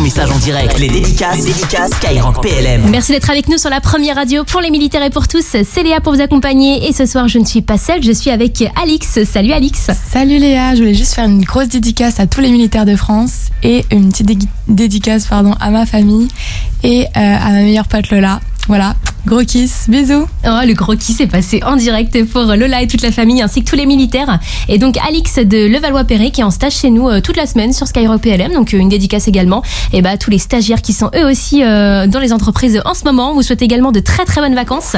ton message en direct. Les dédicaces, les dédicaces Skyrock PLM. Merci d'être avec nous sur la première radio pour les militaires et pour tous. C'est Léa pour vous accompagner et ce soir je ne suis pas seule, je suis avec Alix. Salut Alix. Salut Léa, je voulais juste faire une grosse dédicace à tous les militaires de France et une petite dé- dédicace pardon à ma famille et euh, à ma meilleure pote Lola. Voilà, gros kiss, bisous. Oh, le gros qui s'est passé en direct pour Lola et toute la famille ainsi que tous les militaires. Et donc Alix de Levallois-Perret qui est en stage chez nous euh, toute la semaine sur Skyrock PLM. Donc euh, une dédicace également et bah, tous les stagiaires qui sont eux aussi euh, dans les entreprises en ce moment. On vous souhaite également de très très bonnes vacances.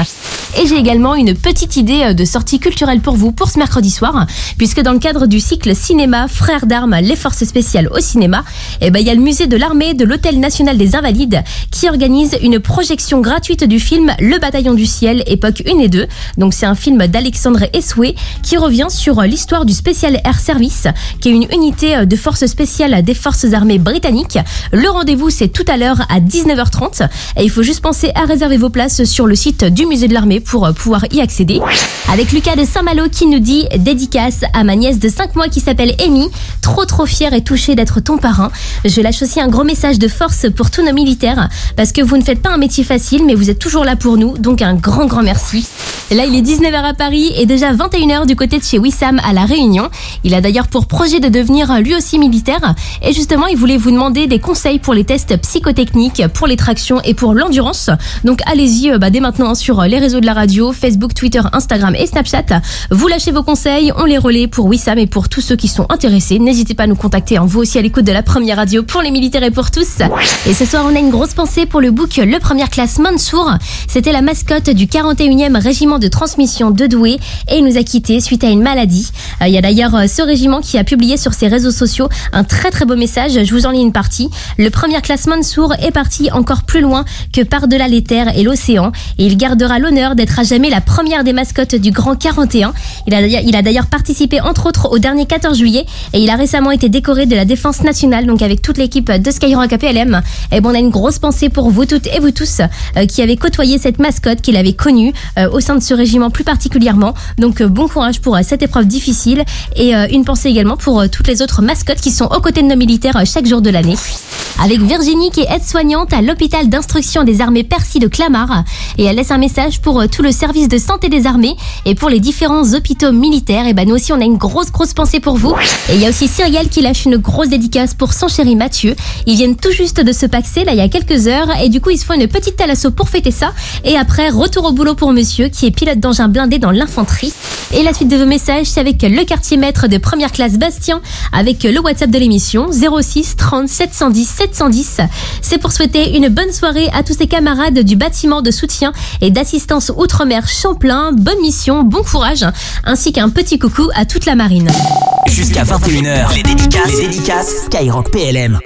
Et j'ai également une petite idée de sortie culturelle pour vous pour ce mercredi soir. Puisque dans le cadre du cycle cinéma Frères d'armes, les forces spéciales au cinéma, et ben il y a le musée de l'armée de l'Hôtel national des Invalides qui organise une projection gratuite du film Le bataillon du ciel, époque 1 et 2. Donc c'est un film d'Alexandre Essoué qui revient sur l'histoire du Special Air Service, qui est une unité de force spéciale des forces armées britanniques. Le rendez-vous c'est tout à l'heure à 19h30 et il faut juste penser à réserver vos places sur le site du musée de l'armée pour euh, pouvoir y accéder. Avec Lucas de Saint-Malo qui nous dit dédicace à ma nièce de 5 mois qui s'appelle Amy, trop trop fière et touchée d'être ton parrain. Je lâche aussi un gros message de force pour tous nos militaires parce que vous ne faites pas un métier facile mais vous êtes toujours là pour nous donc un grand grand merci. Là il est 19h à Paris et déjà 21h du côté de chez Wissam à La Réunion. Il a d'ailleurs pour projet de devenir lui aussi militaire et justement il voulait vous demander des conseils pour les tests psychotechniques, pour les tractions et pour l'endurance. Donc allez-y euh, bah, dès maintenant sur les réseaux de la radio, Facebook, Twitter, Instagram et Snapchat. Vous lâchez vos conseils, on les relaie pour Wissam et pour tous ceux qui sont intéressés. N'hésitez pas à nous contacter, hein, vous aussi à l'écoute de la première radio pour les militaires et pour tous. Et ce soir on a une grosse pensée pour le book Le Première Classe Mansour. C'était la mascotte du 41e régiment de transmission de Douai et il nous a quittés suite à une maladie. Euh, Il y a d'ailleurs euh, ce régiment qui a publié sur ses réseaux sociaux un très très beau message. Je vous en lis une partie. Le Première Classe Mansour est parti encore plus loin que par-delà les terres et l'océan et il gardera l'honneur d'être à jamais la première des mascottes du Grand 41. Il a d'ailleurs- participé entre autres au dernier 14 juillet et il a récemment été décoré de la Défense nationale donc avec toute l'équipe de Skyrock APLM. Et bon, on a une grosse pensée pour vous toutes et vous tous euh, qui avez côtoyé cette mascotte, qu'il avait connue au sein de ce régiment plus particulièrement. Donc euh, bon courage pour euh, cette épreuve difficile et euh, une pensée également pour toutes les autres mascottes qui sont aux côtés de nos militaires chaque jour de l'année. Avec Virginie qui est aide-soignante à l'hôpital d'instruction des armées Percy de Clamart et elle laisse un message pour euh, tout le service de santé des armées et pour les différents hôpitaux militaires. Et ben nous aussi on a une grosse grosse pensée pour vous. Et il y a aussi Cyrielle qui lâche une grosse dédicace pour son chéri Mathieu. Ils viennent tout juste de se paxer là il y a quelques heures et du coup ils se font une petite thalasso pour fêter ça. Et après retour au boulot pour monsieur qui est pilote d'engin blindé dans l'infanterie. Et la suite de vos messages c'est avec le quartier maître de première classe Bastien avec le WhatsApp de l'émission 06 30 710 710. C'est pour souhaiter une bonne soirée à tous ces camarades du bâtiment de soutien et d'assistance outre-mer Champlain. Bonne mission, bon courage, ainsi qu'un petit coucou à toute la marine. Jusqu'à 21h, les dédicaces, les dédicaces Skyrock PLM.